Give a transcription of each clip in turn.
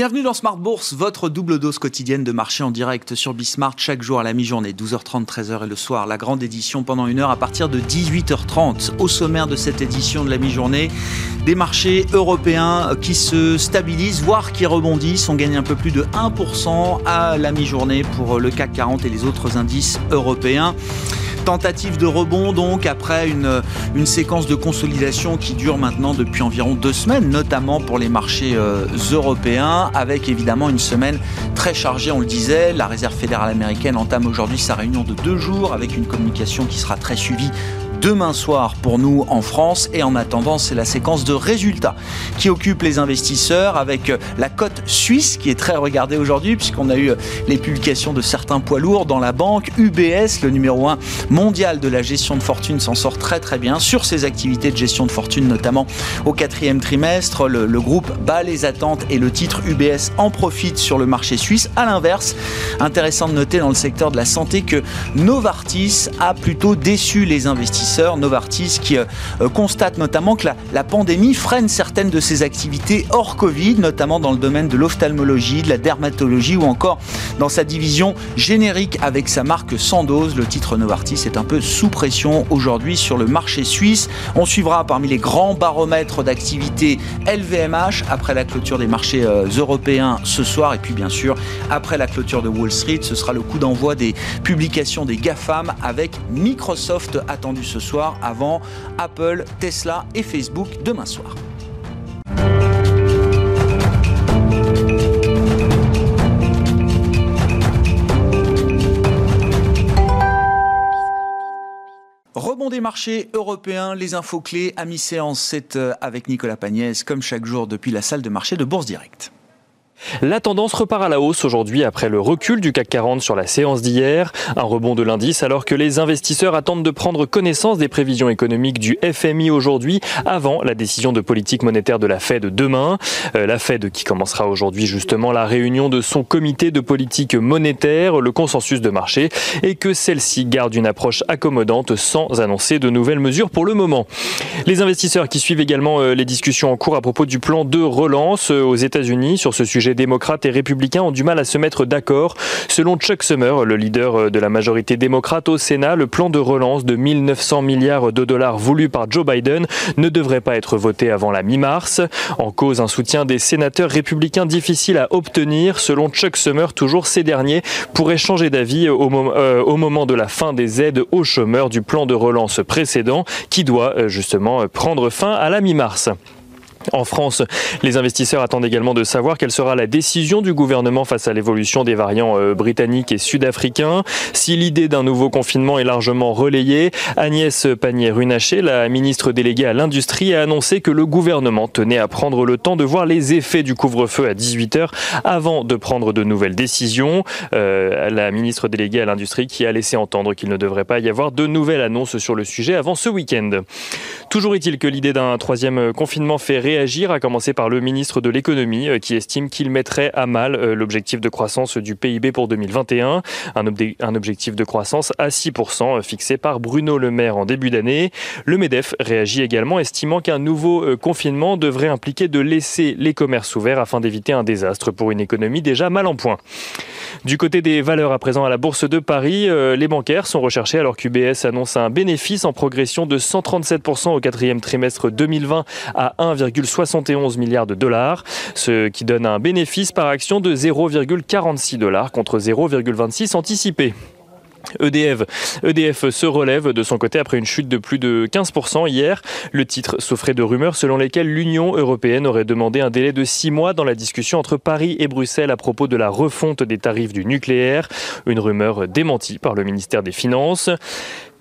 Bienvenue dans Smart Bourse, votre double dose quotidienne de marché en direct sur Bismart chaque jour à la mi-journée, 12h30, 13h et le soir. La grande édition pendant une heure à partir de 18h30. Au sommaire de cette édition de la mi-journée, des marchés européens qui se stabilisent, voire qui rebondissent. On gagne un peu plus de 1% à la mi-journée pour le CAC 40 et les autres indices européens. Tentative de rebond donc après une, séquence de consolidation qui dure maintenant depuis environ deux semaines, notamment pour les marchés euh, européens, avec évidemment une semaine très chargée, on le disait. La Réserve fédérale américaine entame aujourd'hui sa réunion de deux jours avec une communication qui sera très suivie demain soir pour nous en France. Et en attendant, c'est la séquence de résultats qui occupe les investisseurs avec la cote suisse qui est très regardée aujourd'hui puisqu'on a eu les publications de certains poids lourds dans la banque. UBS, le numéro 1 mondial de la gestion de fortune, s'en sort très très bien sur ses activités de gestion de fortune, notamment au quatrième trimestre. Le, le groupe bat les attentes et le titre UBS en profite sur le marché suisse. À l'inverse, intéressant de noter dans le secteur de la santé que Novartis a plutôt déçu les investisseurs Novartis, qui euh, constate notamment que la, la, pandémie freine certaines de ses activités hors Covid, notamment dans le domaine de l'ophtalmologie, de la dermatologie ou encore dans sa division générique avec sa marque Sandoz. Le titre Novartis est un peu sous pression aujourd'hui sur le marché suisse. On suivra parmi les grands baromètres d'activité LVMH après la clôture des marchés euh, européens ce soir et puis bien sûr après la clôture de Wall Street, ce sera le coup d'envoi des publications des GAFAM avec Microsoft attendu ce soir avant Apple, Tesla et Facebook demain soir. Rebond des marchés européens, les infos clés à mi-séance, c'est euh, avec Nicolas Pagnès, comme chaque jour depuis la salle de marché de Bourse Directe. La tendance repart à la hausse aujourd'hui après le recul du CAC 40 sur la séance d'hier. Un rebond de l'indice alors que les investisseurs attendent de prendre connaissance des prévisions économiques du FMI aujourd'hui avant la décision de politique monétaire de la Fed demain. Euh, la Fed qui commencera aujourd'hui justement la réunion de son comité de politique monétaire, le consensus de marché, et que celle-ci garde une approche accommodante sans annoncer de nouvelles mesures pour le moment. Les investisseurs qui suivent également euh, les discussions en cours à propos du plan de relance euh, aux États-Unis sur ce sujet démocrates et républicains ont du mal à se mettre d'accord. Selon Chuck Summer, le leader de la majorité démocrate au Sénat, le plan de relance de 1900 milliards de dollars voulu par Joe Biden ne devrait pas être voté avant la mi-mars. En cause, un soutien des sénateurs républicains difficile à obtenir. Selon Chuck Summer, toujours ces derniers pourraient changer d'avis au, euh, au, moment de la fin des aides aux chômeurs du plan de relance précédent qui doit euh, justement prendre fin à la mi-mars. En France, les investisseurs attendent également de savoir quelle sera la décision du gouvernement face à l'évolution des variants euh, britanniques et sud-africains. Si l'idée d'un nouveau confinement est largement relayée, Agnès Pannier-Runacher, la ministre déléguée à l'industrie, a annoncé que le gouvernement tenait à prendre le temps de voir les effets du couvre-feu à 18h avant de prendre de nouvelles décisions. Euh, la ministre déléguée à l'industrie qui a laissé entendre qu'il ne devrait pas y avoir de nouvelles annonces sur le sujet avant ce week-end. Toujours est-il que l'idée d'un troisième confinement fait réagir, à commencer par le ministre de l'économie euh, qui estime qu'il mettrait à mal euh, l'objectif de croissance du PIB pour 2021, un, objectif de croissance à 6% euh, fixé par Bruno Le Maire en début d'année. Le MEDEF réagit également, estimant qu'un nouveau confinement devrait impliquer de laisser les commerces ouverts afin d'éviter un désastre pour une économie déjà mal en point. Du côté des valeurs à présent à la Bourse de Paris, les bancaires sont recherchés alors qu'UBS annonce un bénéfice en progression de 137% au quatrième trimestre 2020 à 1,5 71 milliards de dollars, ce qui donne un bénéfice par action de 0,46 dollars contre 0,26 anticipé. EDF, EDF se relève de son côté après une chute de plus de 15% hier. Le titre souffrait de rumeurs selon lesquelles l'Union européenne aurait demandé un délai de six mois dans la discussion entre Paris et Bruxelles à propos de la refonte des tarifs du nucléaire. Une rumeur démentie par le ministère des Finances.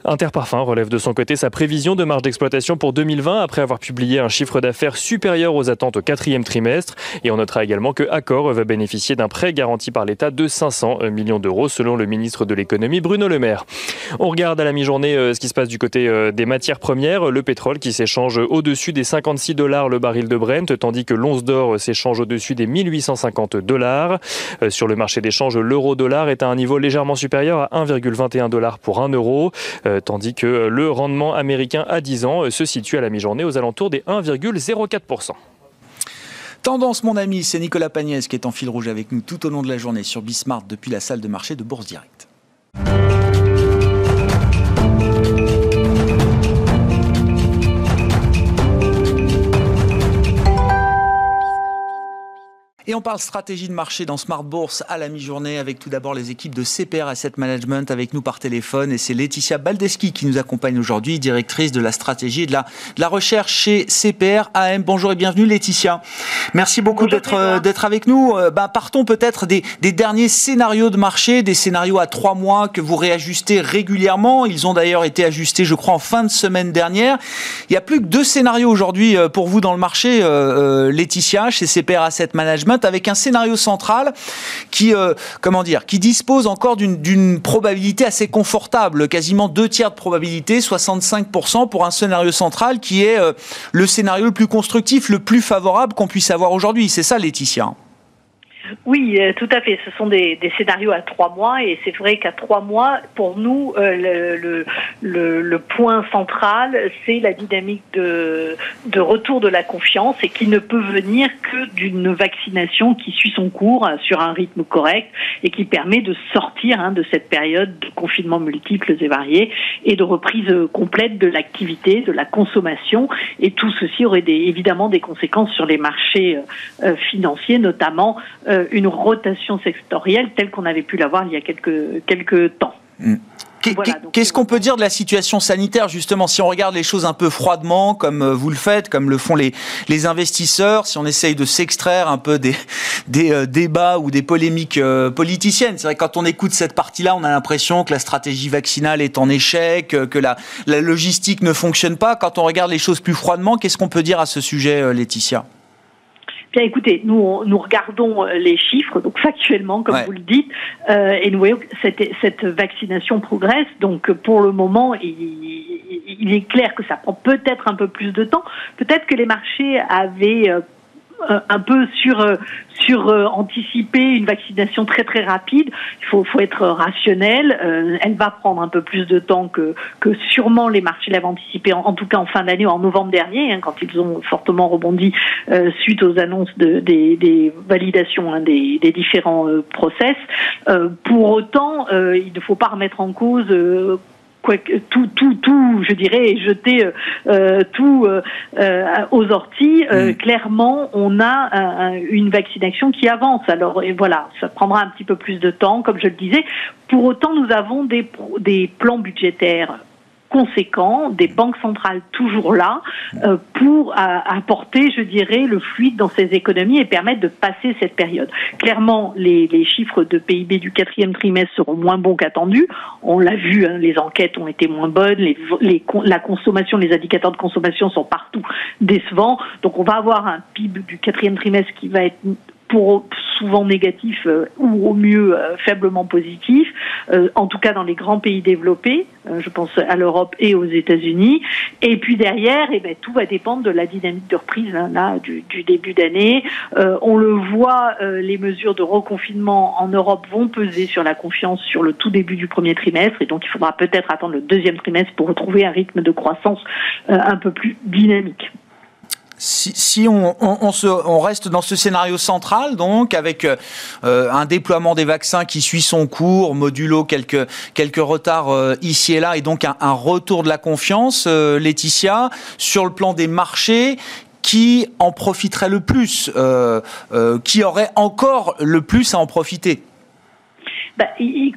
Interparfum relève de son côté sa prévision de marge d'exploitation pour 2020 après avoir publié un chiffre d'affaires supérieur aux attentes au quatrième trimestre. Et on notera également que Accor va bénéficier d'un prêt garanti par l'État de 500 millions d'euros selon le ministre de l'économie Bruno Le Maire. On regarde à la mi-journée euh, ce qui se passe du côté euh, des matières premières. Le pétrole qui s'échange au-dessus des 56 dollars le baril de Brent, tandis que l'once d'or s'échange au-dessus des 1850 dollars. Euh, sur le marché d'échange, l'euro-dollar est à un niveau légèrement supérieur à 1,21 dollars pour 1 euro. Euh, tandis que le rendement américain à 10 ans euh, se situe à la mi-journée aux alentours des 1,04%. Tendance, mon ami, c'est Nicolas Pagnès qui est en fil rouge avec nous tout au long de la journée sur Bismart depuis la salle de marché de Bourse Direct. Et on parle stratégie de marché dans Smart Bourse à la mi-journée avec tout d'abord les équipes de CPR Asset Management avec nous par téléphone. Et c'est Laetitia Baldeschi qui nous accompagne aujourd'hui, directrice de la stratégie et de la, de la recherche chez CPR AM. Bonjour et bienvenue Laetitia. Merci beaucoup d'être d'être avec nous. Euh, ben, partons peut-être des, des, derniers scénarios de marché, des scénarios à trois mois que vous réajustez régulièrement. Ils ont d'ailleurs été ajustés, je crois, en fin de semaine dernière. Il n'y a plus que deux scénarios aujourd'hui euh, pour vous dans le marché, euh, Laetitia, chez CPR Asset Management avec un scénario central qui, euh, dispose encore d'une probabilité assez confortable, quasiment deux tiers de probabilité, 65% pour un scénario central qui est euh, le scénario le plus constructif, le plus favorable qu'on puisse avoir aujourd'hui. C'est ça, Laetitia oui, euh, tout à fait. Ce sont des, scénarios à trois mois et c'est vrai qu'à trois mois, pour nous, euh, le, point central, c'est la dynamique de, retour de la confiance et qui ne peut venir que d'une vaccination qui suit son cours euh, sur un rythme correct et qui permet de sortir hein, de cette période de confinement multiples et variés et de reprise complète de l'activité, de la consommation. Et tout ceci aurait évidemment des conséquences sur les marchés euh, financiers, notamment euh, une rotation sectorielle telle qu'on avait pu l'avoir il y a quelques, quelques temps. Mm. Qu'est-ce qu'on peut dire de la situation sanitaire justement si on regarde les choses un peu froidement comme euh, vous le faites, comme le font les, les investisseurs, si on essaye de s'extraire un peu des, des euh, débats ou des polémiques politiciennes? C'est vrai que quand on écoute cette partie-là, on a l'impression que la stratégie vaccinale est en échec, que la, la logistique ne fonctionne pas. Quand on regarde les choses plus froidement, qu'est-ce qu'on peut dire à ce sujet, Laetitia? Bien écoutez, nous, nous regardons euh, les chiffres, donc factuellement, comme vous le dites, euh, et nous voyons que cette, cette vaccination progresse. Donc pour le moment, il, il est clair que ça prend peut-être un peu plus de temps. Peut-être que les marchés avaient euh, euh, un peu sur euh, sur euh, anticiper une vaccination très très rapide. Il faut, faut être rationnel. elle va prendre un peu plus de temps que que sûrement les marchés l'avaient anticipé. En, tout cas en fin d'année, en novembre dernier, hein, quand ils ont fortement rebondi suite aux annonces de, des, des validations hein, des, des, différents process. pour autant, il ne faut pas remettre en cause tout, tout, tout, je dirais, jeter euh, euh, tout euh, aux orties. Mm. Clairement, on a une vaccination qui avance. Alors, et voilà, ça prendra un petit peu plus de temps, comme je le disais. Pour autant, nous avons des, des plans budgétaires conséquent, des banques centrales toujours là euh, pour apporter, je dirais, le fluide dans ces économies et permettre de passer cette période. Clairement, les, les chiffres de PIB du quatrième trimestre seront moins bons qu'attendus. On l'a vu, hein, les enquêtes ont été moins bonnes, la consommation, les indicateurs de consommation sont partout décevants. Donc on va avoir un PIB du quatrième trimestre qui va être pour souvent négatif euh, ou au mieux euh, faiblement positif, euh, en tout cas dans les grands pays développés, je pense à l'Europe et aux États-Unis. Et puis derrière, eh ben, tout va dépendre de la dynamique de reprise hein, là, du, du début d'année. on le voit, les mesures de reconfinement en Europe vont peser sur la confiance sur le tout début du premier trimestre, et donc il faudra peut-être attendre le deuxième trimestre pour retrouver un rythme de croissance un peu plus dynamique si, on, se, on, reste dans ce scénario central, donc avec euh, un déploiement des vaccins qui suit son cours, modulo quelques, quelques retards euh, ici et là, et donc un, retour de la confiance, euh, Laetitia, sur le plan des marchés, qui en profiterait le plus, qui aurait encore le plus à en profiter bah,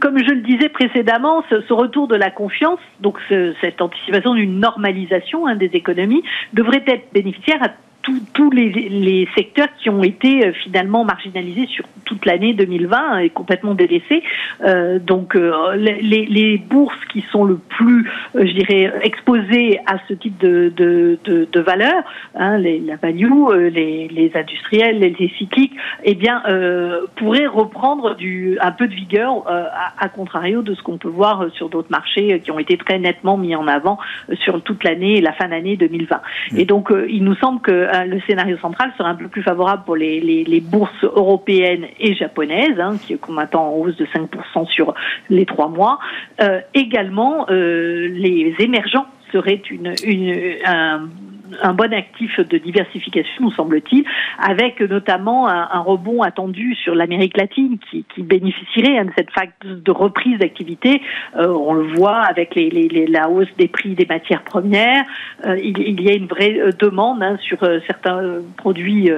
comme je le disais précédemment, ce, retour de la confiance, donc cette anticipation d'une normalisation hein, des économies, devrait être bénéficiaire à tous les, secteurs qui ont été euh, finalement marginalisés sur toute l'année 2020 et complètement délaissés. Euh, donc euh, les, bourses qui sont le plus, je dirais, exposées à ce type de, de, valeurs, hein, les, la value, les, industriels, les, cycliques, eh bien, pourraient reprendre du, un peu de vigueur à, contrario de ce qu'on peut voir sur d'autres marchés qui ont été très nettement mis en avant sur toute l'année et la fin d'année 2020. Mmh. Et donc, il nous semble que le scénario central serait un peu plus favorable pour les, les, bourses européennes et japonaises, hein, qui qu'on attend en hausse de 5% sur les trois mois. Euh, également, euh, les émergents seraient une, une un, un bon actif de diversification, nous semble-t-il, avec notamment un, rebond attendu sur l'Amérique latine qui, qui bénéficierait hein, de cette phase de reprise d'activité. Euh, on le voit avec les, les, la hausse des prix des matières premières. Euh, il, il, y a une vraie euh, demande hein, sur certains produits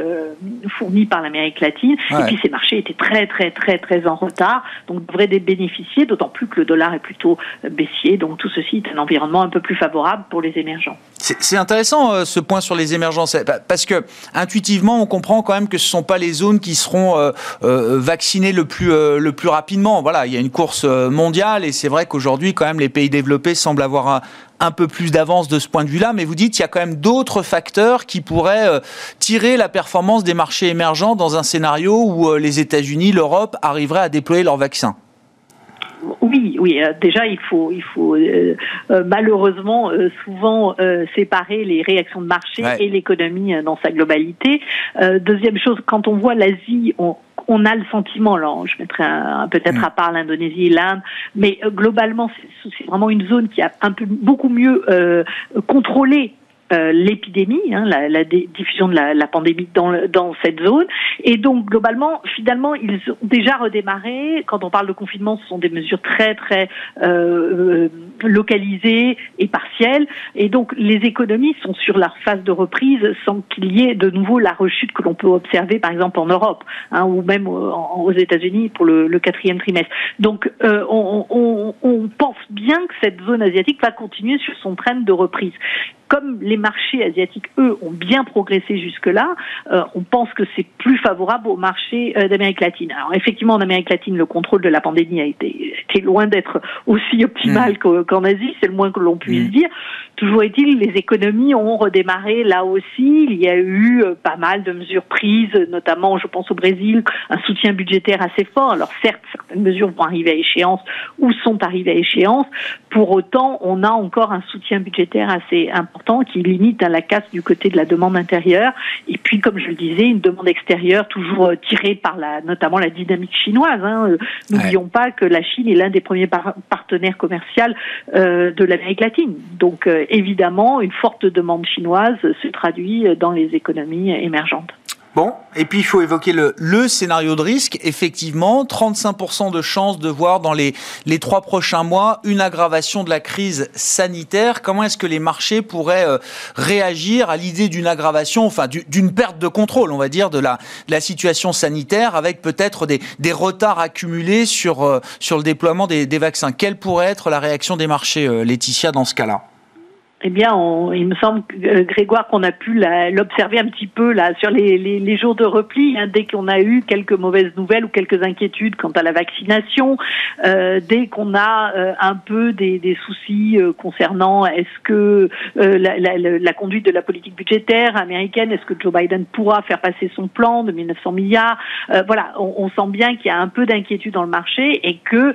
fournis par l'Amérique latine. Et puis ces marchés étaient très très très très en retard, donc devraient bénéficier, d'autant plus que le dollar est plutôt baissier. Donc tout ceci est un environnement un peu plus favorable pour les émergents. C'est intéressant ce point sur les émergences, parce que intuitivement on comprend quand même que ce ne sont pas les zones qui seront vaccinées le plus le plus rapidement. Voilà, il y a une course mondiale et c'est vrai qu'aujourd'hui quand même les pays développés semblent avoir un, peu plus d'avance de ce point de vue-là, mais vous dites qu'il y a quand même d'autres facteurs qui pourraient euh, tirer la performance des marchés émergents dans un scénario où euh, les États-Unis, l'Europe arriveraient à déployer leur vaccin. Oui, oui. Euh, déjà, il faut, il faut malheureusement souvent séparer les réactions de marché et l'économie dans sa globalité. deuxième chose, quand on voit l'Asie, on, on a le sentiment, là, je mettrai peut-être mm. à part l'Indonésie et l'Inde, mais euh, globalement, c'est vraiment une zone qui a un peu beaucoup mieux euh, contrôlé euh, l'épidémie, hein, la, diffusion de la, pandémie dans, cette zone. Et donc, globalement, finalement, ils ont déjà redémarré. Quand on parle de confinement, ce sont des mesures très, très euh, euh, localisées et partielles. Et donc, les économies sont sur leur phase de reprise sans qu'il y ait de nouveau la rechute que l'on peut observer, par exemple, en Europe hein, ou même aux États-Unis pour le, quatrième trimestre. Donc, on, on, on pense bien que cette zone asiatique va continuer sur son train de reprise comme les marchés asiatiques, eux, ont bien progressé jusque-là, euh, on pense que c'est plus favorable aux marchés euh, d'Amérique latine. Alors effectivement, en Amérique latine, le contrôle de la pandémie a été, loin d'être aussi optimal mmh. qu'en Asie, c'est le moins que l'on puisse mmh. dire. Toujours est-il, les économies ont redémarré là aussi. Il y a eu euh, pas mal de mesures prises, notamment, je pense au Brésil, un soutien budgétaire assez fort. Alors certes, certaines mesures vont arriver à échéance ou sont arrivées à échéance. Pour autant, on a encore un soutien budgétaire assez important qui limite à la casse du côté de la demande intérieure. Et puis, comme je le disais, une demande extérieure toujours euh, tirée par la, notamment la dynamique chinoise. Hein. Euh, n'oublions pas que la Chine est l'un des premiers partenaires commerciaux de l'Amérique latine. Donc, évidemment, une forte demande chinoise se traduit dans les économies émergentes. Bon, et puis il faut évoquer le, scénario de risque. Effectivement, 35% de chances de voir dans les, les trois prochains mois une aggravation de la crise sanitaire. Comment est-ce que les marchés pourraient euh, réagir à l'idée d'une aggravation, enfin d'une perte de contrôle, on va dire, de la, situation sanitaire, avec peut-être des, des retards accumulés sur, euh, sur le déploiement des, des vaccins? Quelle pourrait être la réaction des marchés, euh, Laetitia, dans ce cas-là? Eh bien, il me semble, euh, Grégoire, qu'on a pu l'observer un petit peu là sur les, les, les jours de repli, hein, dès qu'on a eu quelques mauvaises nouvelles ou quelques inquiétudes quant à la vaccination, euh, dès qu'on a euh, un peu des, des soucis euh, concernant est-ce que la, la, la, conduite de la politique budgétaire américaine, est-ce que Joe Biden pourra faire passer son plan de 1900 milliards Voilà, on, on, sent bien qu'il y a un peu d'inquiétude dans le marché et que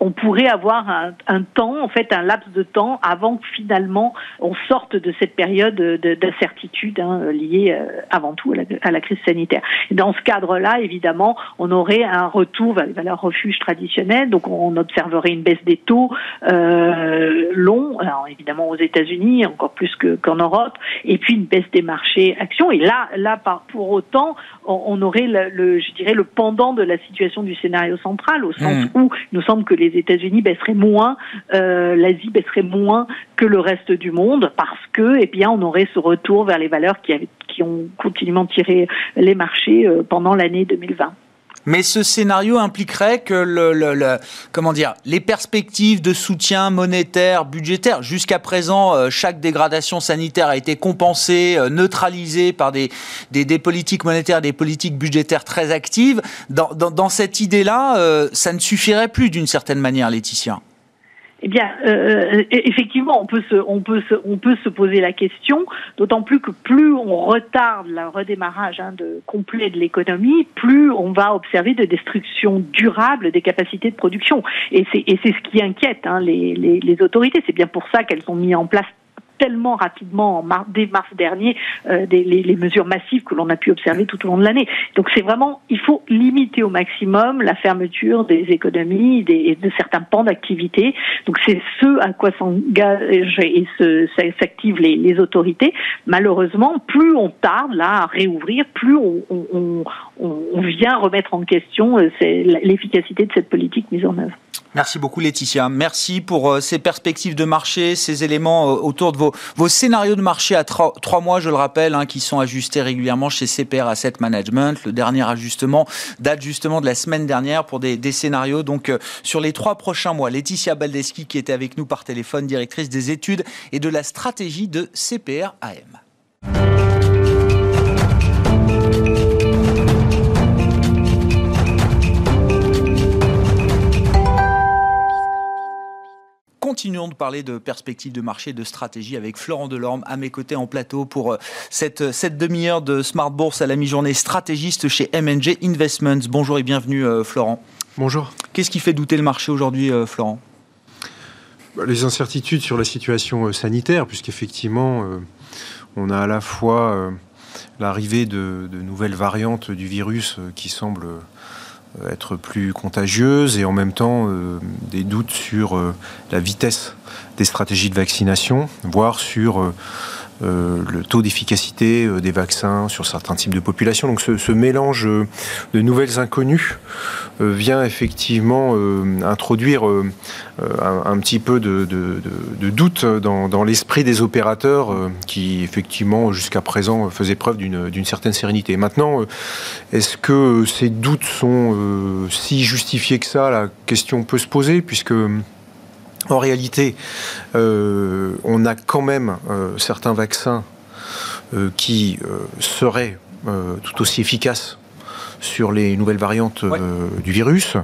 on pourrait avoir un, un temps, en fait, un laps de temps avant que finalement on sorte de cette période d'incertitude hein, liée euh, avant tout à la, crise sanitaire. dans ce cadre-là, évidemment, on aurait un retour vers les valeurs refuges traditionnelles, donc on observerait une baisse des taux euh, longs, alors évidemment aux États-Unis, encore plus qu'en Europe, et puis une baisse des marchés actions. Et là, là pour autant, on, aurait le, je dirais, le pendant de la situation du scénario central, au sens mmh. où il nous semble que les États-Unis baisseraient moins, euh, l'Asie baisserait moins que le reste du monde parce que, eh bien, on aurait ce retour vers les valeurs qui, ont continuellement tiré les marchés euh, pendant l'année 2020. Mais ce scénario impliquerait que comment dire, les perspectives de soutien monétaire, budgétaire, jusqu'à présent, euh, chaque dégradation sanitaire a été compensée, euh, neutralisée par des, des, politiques monétaires, des politiques budgétaires très actives. Dans, dans cette idée-là, ça ne suffirait plus d'une certaine manière, Laetitia. Eh bien, euh, euh, effectivement, on peut se, on peut se, on peut se poser la question. D'autant plus que plus on retarde le redémarrage hein, de complet de l'économie, plus on va observer de destruction durable des capacités de production. Et c'est, et c'est ce qui inquiète hein, les, les, les autorités. C'est bien pour ça qu'elles ont mis en place tellement rapidement dès mars dernier les, mesures massives que l'on a pu observer tout au long de l'année. Donc c'est vraiment, il faut limiter au maximum la fermeture des économies et de certains pans d'activité. Donc c'est ce à quoi s'engagent et s'activent les, autorités. Malheureusement, plus on tarde à réouvrir, plus on, on vient remettre en question l'efficacité de cette politique mise en œuvre. Merci beaucoup Laetitia. Merci pour euh, ces perspectives de marché, ces éléments euh, autour de vos, scénarios de marché à trois, mois, je le rappelle, hein, qui sont ajustés régulièrement chez CPR Asset Management. Le dernier ajustement date justement de la semaine dernière pour des, scénarios. Donc euh, sur les trois prochains mois, Laetitia Baldeschi qui était avec nous par téléphone, directrice des études et de la stratégie de CPR AM. Continuons de parler de perspectives de marché, de stratégie avec Florent Delorme à mes côtés en plateau pour euh, cette, cette demi-heure de Smart Bourse à la mi-journée, stratégiste chez MNG Investments. Bonjour et bienvenue euh, Florent. Bonjour. Qu'est-ce qui fait douter le marché aujourd'hui euh, Florent? Bah, Les incertitudes sur la situation sanitaire, puisqu'effectivement on a à la fois l'arrivée de, de, nouvelles variantes du virus qui semblent euh, être plus contagieuse et en même temps euh, des doutes sur euh, la vitesse des stratégies de vaccination, voire sur euh, le taux d'efficacité euh, des vaccins sur certains types de populations. Donc ce, mélange euh, de nouvelles inconnues vient effectivement introduire un, petit peu de, doute dans, l'esprit des opérateurs qui effectivement jusqu'à présent faisaient preuve d'une certaine sérénité. Maintenant, est-ce que ces doutes sont si justifiés que ça? La question peut se poser puisque en réalité, euh, on a quand même euh, certains vaccins euh, qui seraient tout aussi efficaces sur les nouvelles variantes du virus.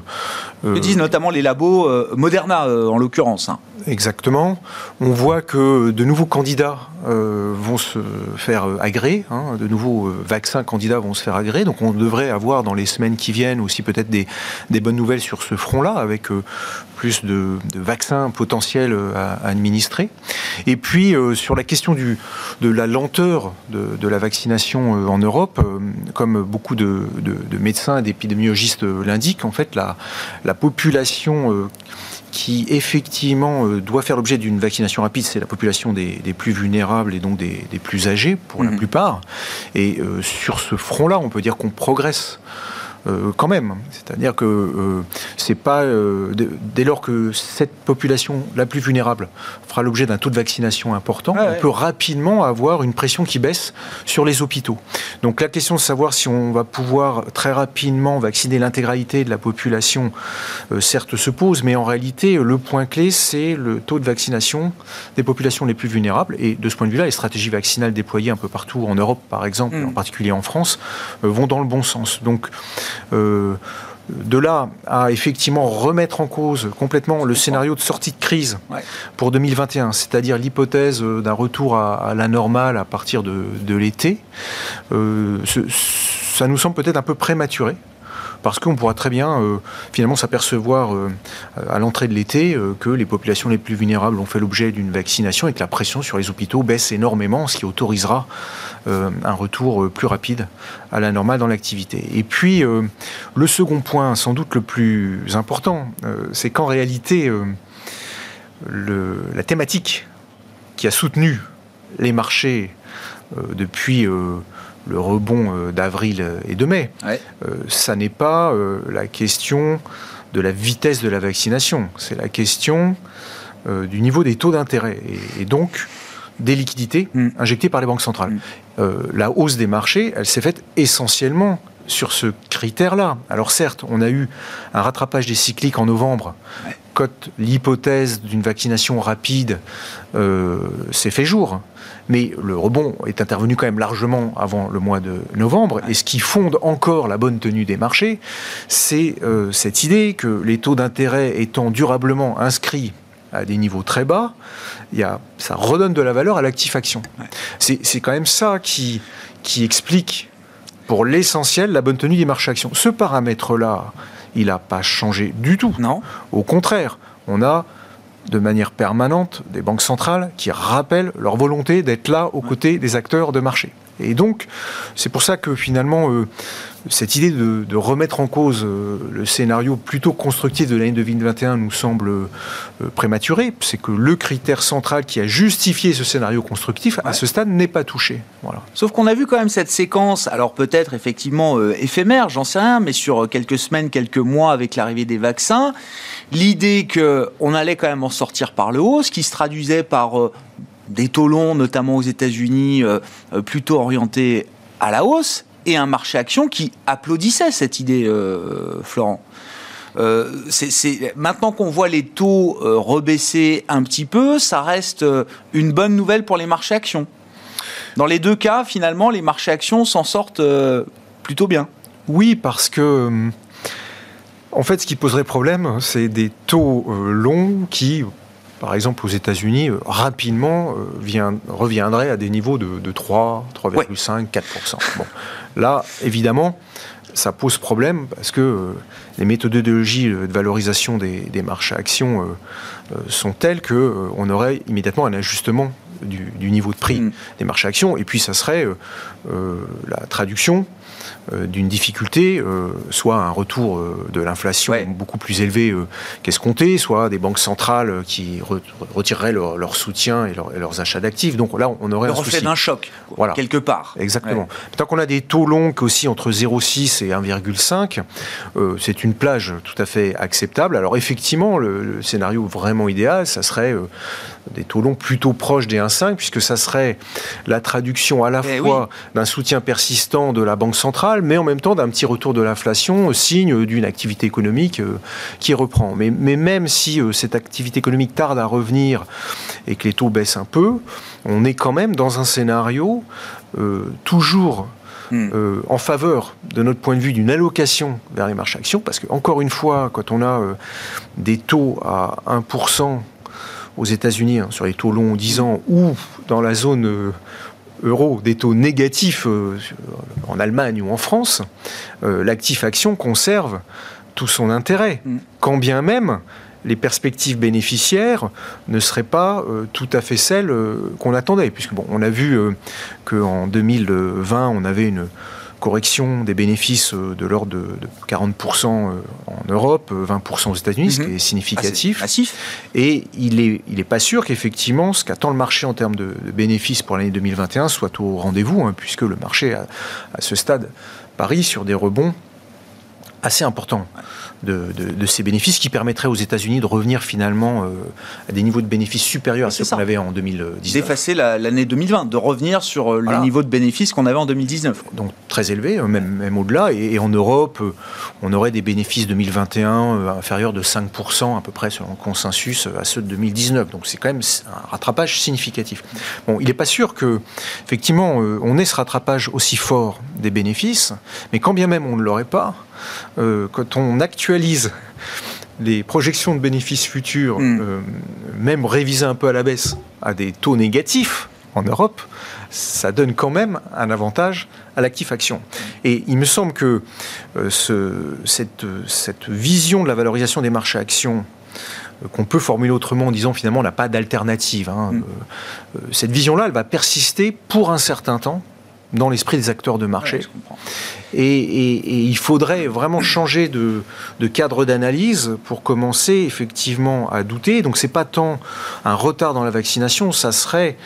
Que disent notamment les labos Moderna en l'occurrence. Hein. Exactement. On voit que de nouveaux candidats vont se faire agréer, hein, de nouveaux vaccins candidats vont se faire agréer. Donc on devrait avoir dans les semaines qui viennent aussi peut-être des, des bonnes nouvelles sur ce front-là, avec plus de, vaccins potentiels à, administrer. Et puis euh, sur la question du, de la lenteur de, la vaccination euh, en Europe, euh, comme beaucoup de, médecins et d'épidémiologistes l'indiquent, en fait la, la population qui effectivement doit faire l'objet d'une vaccination rapide, c'est la population des, plus vulnérables et donc des, plus âgés pour la mmh. plupart. Et sur ce front-là, on peut dire qu'on progresse. Euh, quand même. C'est-à-dire que euh, c'est pas euh, dès lors que cette population la plus vulnérable fera l'objet d'un taux de vaccination important, on peut rapidement avoir une pression qui baisse sur les hôpitaux. Donc la question de savoir si on va pouvoir très rapidement vacciner l'intégralité de la population, certes se pose, mais en réalité le point clé c'est le taux de vaccination des populations les plus vulnérables. Et de ce point de vue-là, les stratégies vaccinales déployées un peu partout en Europe, par exemple, mm. en particulier en France, vont dans le bon sens. Donc euh, de là à effectivement remettre en cause complètement le scénario de sortie de crise pour 2021, c'est-à-dire l'hypothèse euh, d'un retour à, la normale à partir de, l'été, euh, ça nous semble peut-être un peu prématuré parce qu'on pourra très bien euh, finalement s'apercevoir euh, à l'entrée de l'été euh, que les populations les plus vulnérables ont fait l'objet d'une vaccination et que la pression sur les hôpitaux baisse énormément, ce qui autorisera un retour plus rapide à la normale dans l'activité. Et puis le second point, sans doute le plus important, c'est qu'en réalité, la thématique qui a soutenu les marchés depuis le rebond euh, d'avril et de mai. Euh, ça n'est pas euh, la question de la vitesse de la vaccination, c'est la question du niveau des taux d'intérêt et, donc des liquidités mm. injectées par les banques centrales. Mm. la hausse des marchés, elle s'est faite essentiellement sur ce critère-là. Alors certes, on a eu un rattrapage des cycliques en novembre. Quand l'hypothèse d'une vaccination rapide s'est fait jour. Mais le rebond est intervenu quand même largement avant le mois de novembre. Et ce qui fonde encore la bonne tenue des marchés, c'est euh, cette idée que les taux d'intérêt étant durablement inscrits à des niveaux très bas, il y a, ça redonne de la valeur à l'actif action. C'est quand même ça qui, qui explique pour l'essentiel la bonne tenue des marchés actions. Ce paramètre-là, il n'a pas changé du tout. Non. Au contraire, on a de manière permanente des banques centrales qui rappellent leur volonté d'être là aux côtés des acteurs de marché. Et donc, c'est pour ça que finalement, euh, cette idée de, remettre en cause euh, le scénario plutôt constructif de l'année 2021 nous semble euh, prématuré. C'est que le critère central qui a justifié ce scénario constructif, à ce stade, n'est pas touché. Voilà. Sauf qu'on a vu quand même cette séquence, alors peut-être effectivement éphémère, j'en sais rien, mais sur quelques semaines, quelques mois avec l'arrivée des vaccins, l'idée qu'on allait quand même en sortir par le haut, ce qui se traduisait par des taux longs, notamment aux États-Unis, euh, euh, plutôt orientés à la hausse, et un marché action qui applaudissait cette idée, euh, Florent. maintenant qu'on voit les taux rebaisser un petit peu, ça reste une bonne nouvelle pour les marchés actions. Dans les deux cas, finalement, les marchés actions s'en sortent plutôt bien. Oui, parce que en fait, ce qui poserait problème, c'est des taux longs qui, par exemple aux États-Unis, euh, rapidement euh, vient, reviendrait à des niveaux de, 3, 3,5, 4%. Bon. Là, évidemment, ça pose problème parce que euh, les méthodologies de valorisation des, marchés actions sont telles qu'on aurait immédiatement un ajustement du, niveau de prix mm. des marchés actions. Et puis, ça serait la traduction d'une difficulté, euh, soit un retour euh, de l'inflation beaucoup plus élevé qu'escompté, soit des banques centrales qui retireraient leur, soutien et, leurs achats d'actifs. Donc là, on aurait le un reflet d'un choc, voilà. quelque part. Exactement. Tant qu'on a des taux longs aussi entre 0,6 et 1,5, c'est une plage tout à fait acceptable. Alors effectivement, le, scénario vraiment idéal, ça serait des taux longs plutôt proches des 1,5, puisque ça serait la traduction à la eh fois d'un soutien persistant de la Banque centrale, mais en même temps d'un petit retour de l'inflation, signe d'une activité économique euh, qui reprend. Mais, mais même si euh, cette activité économique tarde à revenir et que les taux baissent un peu, on est quand même dans un scénario euh, toujours hmm. en faveur, de notre point de vue, d'une allocation vers les marchés actions, parce que, encore une fois, quand on a des taux à 1% aux États-Unis, hein, sur les taux longs 10 ans, ou dans la zone euh, euro, des taux négatifs euh, en Allemagne ou en France, euh, l'actif action conserve tout son intérêt. Mm. Quand bien même les perspectives bénéficiaires ne seraient pas tout à fait celles qu'on attendait. Puisque bon, on a vu qu'en 2020, on avait une correction des bénéfices euh, de l'ordre de, 40% euh, en Europe, 20% aux États-Unis, ce qui mhm. est significatif. Et il n'est il est pas sûr qu'effectivement, ce qu'attend le marché en termes de, bénéfices pour l'année 2021 soit au rendez-vous, hein, puisque le marché, à, à ce stade, parie sur des rebonds assez importants de, ces bénéfices qui permettraient aux États-Unis de revenir finalement euh, à des niveaux de bénéfices supérieurs à ceux qu'on avait en 2019. D'effacer l'année 2020, de revenir sur euh, les niveaux de bénéfices qu'on avait en 2019. Donc très élevé, euh, même, même au-delà. Et, en Europe, on aurait des bénéfices 2021 inférieurs de 5% à peu près selon le consensus à ceux de 2019. Donc c'est quand même un rattrapage significatif. Bon, il n'est pas sûr que, effectivement, on ait ce rattrapage aussi fort des bénéfices, mais quand bien même on ne l'aurait pas, euh, quand on actualise les projections de bénéfices futurs, mm. euh, même révisées un peu à la baisse, à des taux négatifs en Europe, ça donne quand même un avantage à l'actif action. Et il me semble que euh, cette, vision de la valorisation des marchés actions qu'on peut formuler autrement en disant finalement on n'a pas d'alternative. Hein, mm. cette vision-là, elle va persister pour un certain temps dans l'esprit des acteurs de marché. et, il faudrait vraiment changer de, cadre d'analyse pour commencer effectivement à douter. Donc c'est pas tant un retard dans la vaccination, ça serait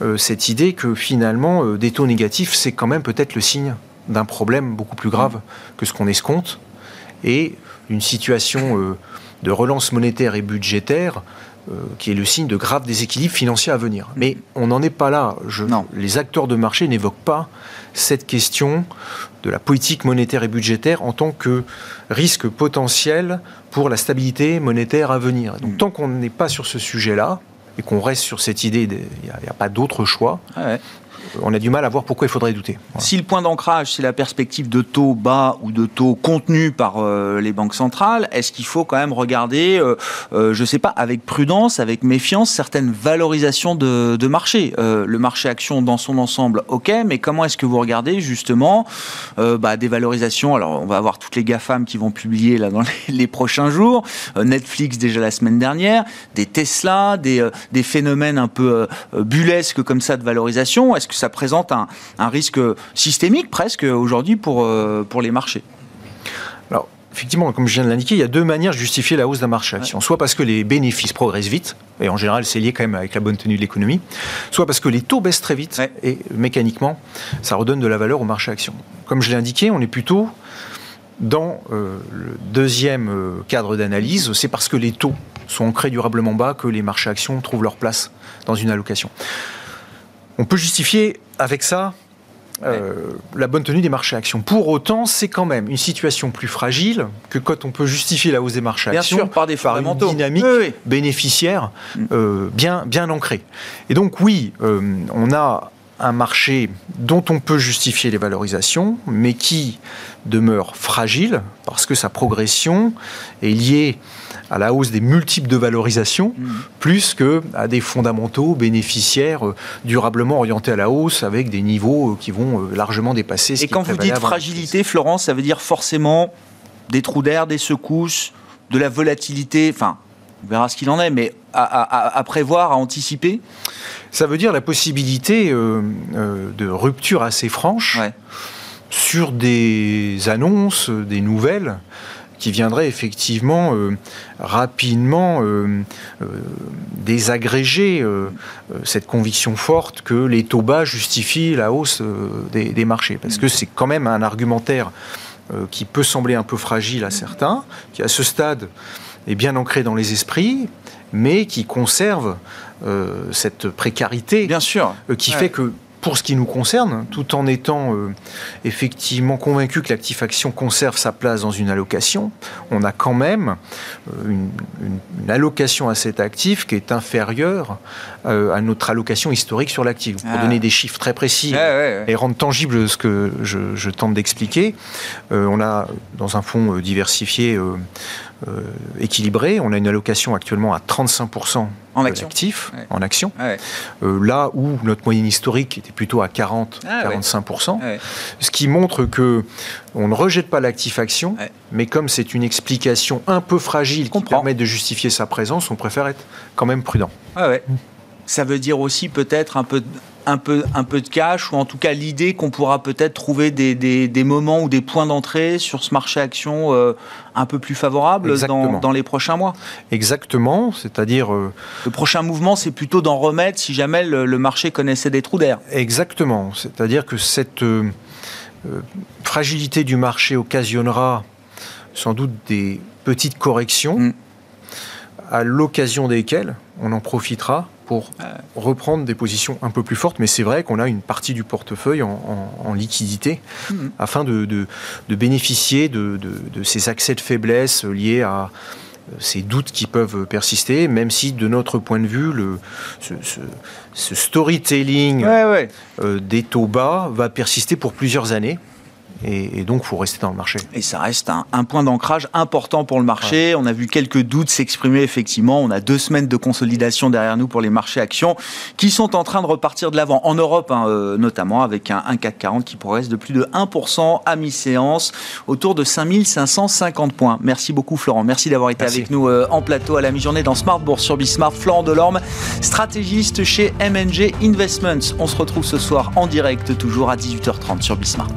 euh, cette idée que finalement euh, des taux négatifs, c'est quand même peut-être le signe d'un problème beaucoup plus grave que ce qu'on escompte et une situation euh, de relance monétaire et budgétaire qui est le signe de graves déséquilibres financiers à venir. Mais on n'en est pas là. Je, les acteurs de marché n'évoquent pas cette question de la politique monétaire et budgétaire en tant que risque potentiel pour la stabilité monétaire à venir. Donc mm. tant qu'on n'est pas sur ce sujet-là, et qu'on reste sur cette idée, il n'y a, pas d'autre choix. Ah on a du mal à voir pourquoi il faudrait douter. Si le point d'ancrage, c'est la perspective de taux bas ou de taux contenus par euh, les banques centrales, est-ce qu'il faut quand même regarder, euh, euh, je ne sais pas, avec prudence, avec méfiance, certaines valorisations de, marché? Le marché action dans son ensemble, ok, mais comment est-ce que vous regardez justement bah, des valorisations? Alors, on va avoir toutes les GAFAM qui vont publier là dans les, prochains jours, Netflix déjà la semaine dernière, des Tesla, des, des phénomènes un peu bullesques comme ça de valorisation. Est-ce que ça présente un, risque systémique presque aujourd'hui pour, euh, pour les marchés? Alors, effectivement, comme je viens de l'indiquer, il y a deux manières de justifier la hausse d'un marché action. Soit parce que les bénéfices progressent vite, et en général c'est lié quand même avec la bonne tenue de l'économie, soit parce que les taux baissent très vite, et mécaniquement, ça redonne de la valeur au marché action. Comme je l'ai indiqué, on est plutôt dans euh, le deuxième euh, cadre d'analyse, c'est parce que les taux sont ancrés durablement bas que les marchés actions trouvent leur place dans une allocation. On peut justifier avec ça euh, la bonne tenue des marchés actions. Pour autant, c'est quand même une situation plus fragile que quand on peut justifier la hausse des marchés bien actions sûr, par, des par une dynamique bénéficiaire mm. euh, bien, bien ancrée. Et donc oui, euh, on a un marché dont on peut justifier les valorisations, mais qui demeure fragile parce que sa progression est liée à la hausse des multiples de valorisation, mmh. plus que à des fondamentaux bénéficiaires euh, durablement orientés à la hausse avec des niveaux euh, qui vont euh, largement dépasser ce Et quand vous dites fragilité, Florence, ça veut dire forcément des trous d'air, des secousses, de la volatilité, enfin, on verra ce qu'il en est, mais à, prévoir, à anticiper? Ça veut dire la possibilité de rupture assez franche sur des annonces, des nouvelles qui viendrait effectivement euh, rapidement euh, euh, désagréger cette conviction forte que les taux bas justifient la hausse des, marchés. Parce que c'est quand même un argumentaire qui peut sembler un peu fragile à certains, qui à ce stade est bien ancré dans les esprits, mais qui conserve cette précarité Bien sûr. qui fait que pour ce qui nous concerne, tout en étant euh, effectivement convaincu que l'actif action conserve sa place dans une allocation, on a quand même euh, une, allocation à cet actif qui est inférieure euh, à notre allocation historique sur l'actif. Pour ah. donner des chiffres très précis et rendre tangible ce que je, je tente d'expliquer, on a dans un fonds diversifié euh, équilibré. On a une allocation actuellement à 35% en en action. Euh, là où notre moyenne historique était plutôt à 40, 45%. Ah Ce qui montre que on ne rejette pas l'actif action, mais comme c'est une explication un peu fragile qui permet de justifier sa présence, on préfère être quand même prudent. Ça veut dire aussi peut-être un peu un peu, un peu de cash, ou en tout cas l'idée qu'on pourra peut-être trouver des, des, moments ou des points d'entrée sur ce marché action euh, un peu plus favorable dans, dans, les prochains mois. Exactement, c'est-à-dire... Euh, le prochain mouvement, c'est plutôt d'en remettre si jamais le, marché connaissait des trous d'air. Exactement, c'est-à-dire que cette euh, fragilité du marché occasionnera sans doute des petites corrections, mm. à l'occasion desquelles on en profitera pour reprendre des positions un peu plus fortes. Mais c'est vrai qu'on a une partie du portefeuille en, liquidité mhm. afin de, bénéficier de, ces accès de faiblesse liés à euh, ces doutes qui peuvent persister, même si de notre point de vue, le, ce, storytelling euh, des taux bas va persister pour plusieurs années. Et, donc, il faut rester dans le marché. Et ça reste un, point d'ancrage important pour le marché. On a vu quelques doutes s'exprimer, effectivement. On a deux semaines de consolidation derrière nous pour les marchés actions qui sont en train de repartir de l'avant. En Europe, hein, euh, notamment, avec un, CAC 40 qui progresse de plus de 1% à mi-séance, autour de 5550 points. Merci beaucoup, Florent. Merci d'avoir été avec nous euh, en plateau à la mi-journée dans Smart Bourse sur Bismart. Florent Delorme, stratégiste chez MNG Investments. On se retrouve ce soir en direct, toujours à 18h30 sur Bismart.